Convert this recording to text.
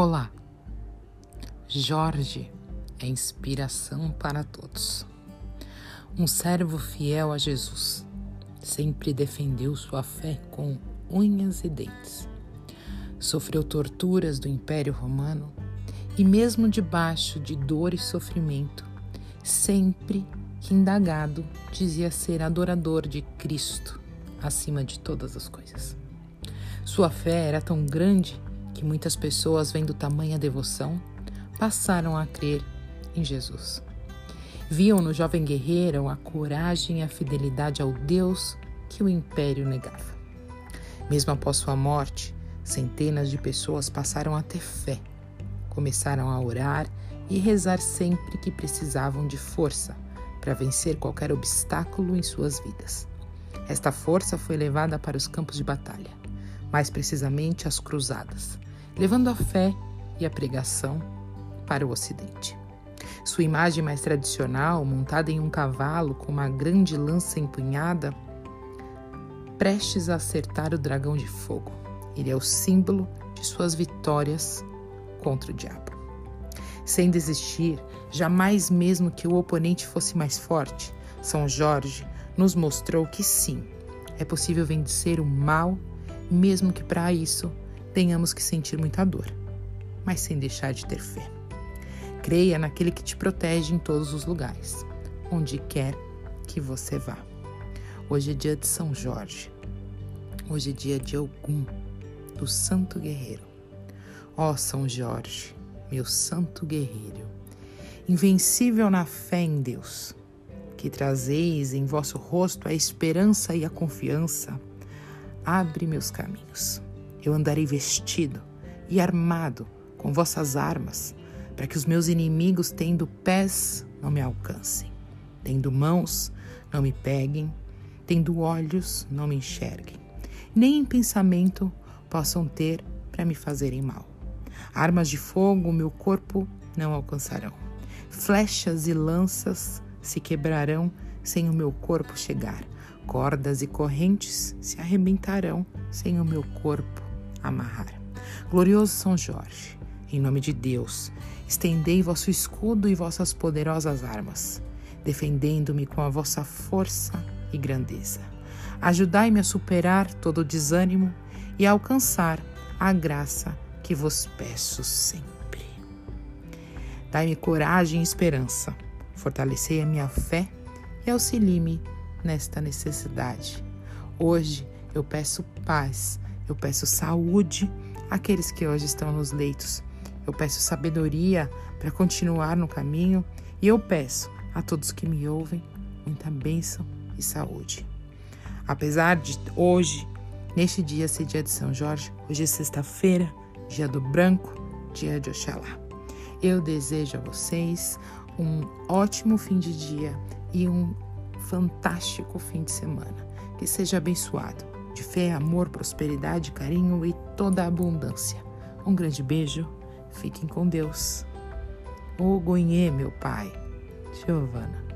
Olá, Jorge é inspiração para todos. Um servo fiel a Jesus, sempre defendeu sua fé com unhas e dentes. Sofreu torturas do Império Romano e, mesmo debaixo de dor e sofrimento, sempre que indagado, dizia ser adorador de Cristo acima de todas as coisas. Sua fé era tão grande que muitas pessoas, vendo tamanha devoção, passaram a crer em Jesus. Viam no jovem guerreiro a coragem e a fidelidade ao Deus que o império negava. Mesmo após sua morte, centenas de pessoas passaram a ter fé, começaram a orar e rezar sempre que precisavam de força para vencer qualquer obstáculo em suas vidas. Esta força foi levada para os campos de batalha, mais precisamente as cruzadas, levando a fé e a pregação para o Ocidente. Sua imagem mais tradicional, montada em um cavalo com uma grande lança empunhada, prestes a acertar o dragão de fogo. Ele é o símbolo de suas vitórias contra o diabo. Sem desistir, jamais mesmo que o oponente fosse mais forte, São Jorge nos mostrou que sim, é possível vencer o mal, mesmo que para isso tenhamos que sentir muita dor, mas sem deixar de ter fé. Creia naquele que te protege em todos os lugares, onde quer que você vá. Hoje é dia de São Jorge. Hoje é dia de Ogum, do Santo Guerreiro. Ó São Jorge, meu santo guerreiro, invencível na fé em Deus, que trazeis em vosso rosto a esperança e a confiança, abre meus caminhos eu andarei vestido e armado com vossas armas, para que os meus inimigos, tendo pés, não me alcancem, tendo mãos, não me peguem, tendo olhos, não me enxerguem, nem em pensamento possam ter para me fazerem mal. Armas de fogo meu corpo não alcançarão. Flechas e lanças se quebrarão sem o meu corpo chegar. Cordas e correntes se arrebentarão sem o meu corpo amarrar. Glorioso São Jorge, em nome de Deus, estendei vosso escudo e vossas poderosas armas, defendendo-me com a vossa força e grandeza. Ajudai-me a superar todo o desânimo e a alcançar a graça que vos peço sempre. Dai-me coragem e esperança, fortalecei a minha fé e auxilie-me nesta necessidade. Hoje eu peço paz eu peço saúde àqueles que hoje estão nos leitos. Eu peço sabedoria para continuar no caminho e eu peço a todos que me ouvem muita bênção e saúde. Apesar de hoje, neste dia ser dia de São Jorge, hoje é sexta-feira, dia do branco, dia de Oxalá. Eu desejo a vocês um ótimo fim de dia e um fantástico fim de semana. Que seja abençoado de fé, amor, prosperidade, carinho e toda a abundância. Um grande beijo, fiquem com Deus. O Gonhê, meu pai. Giovana.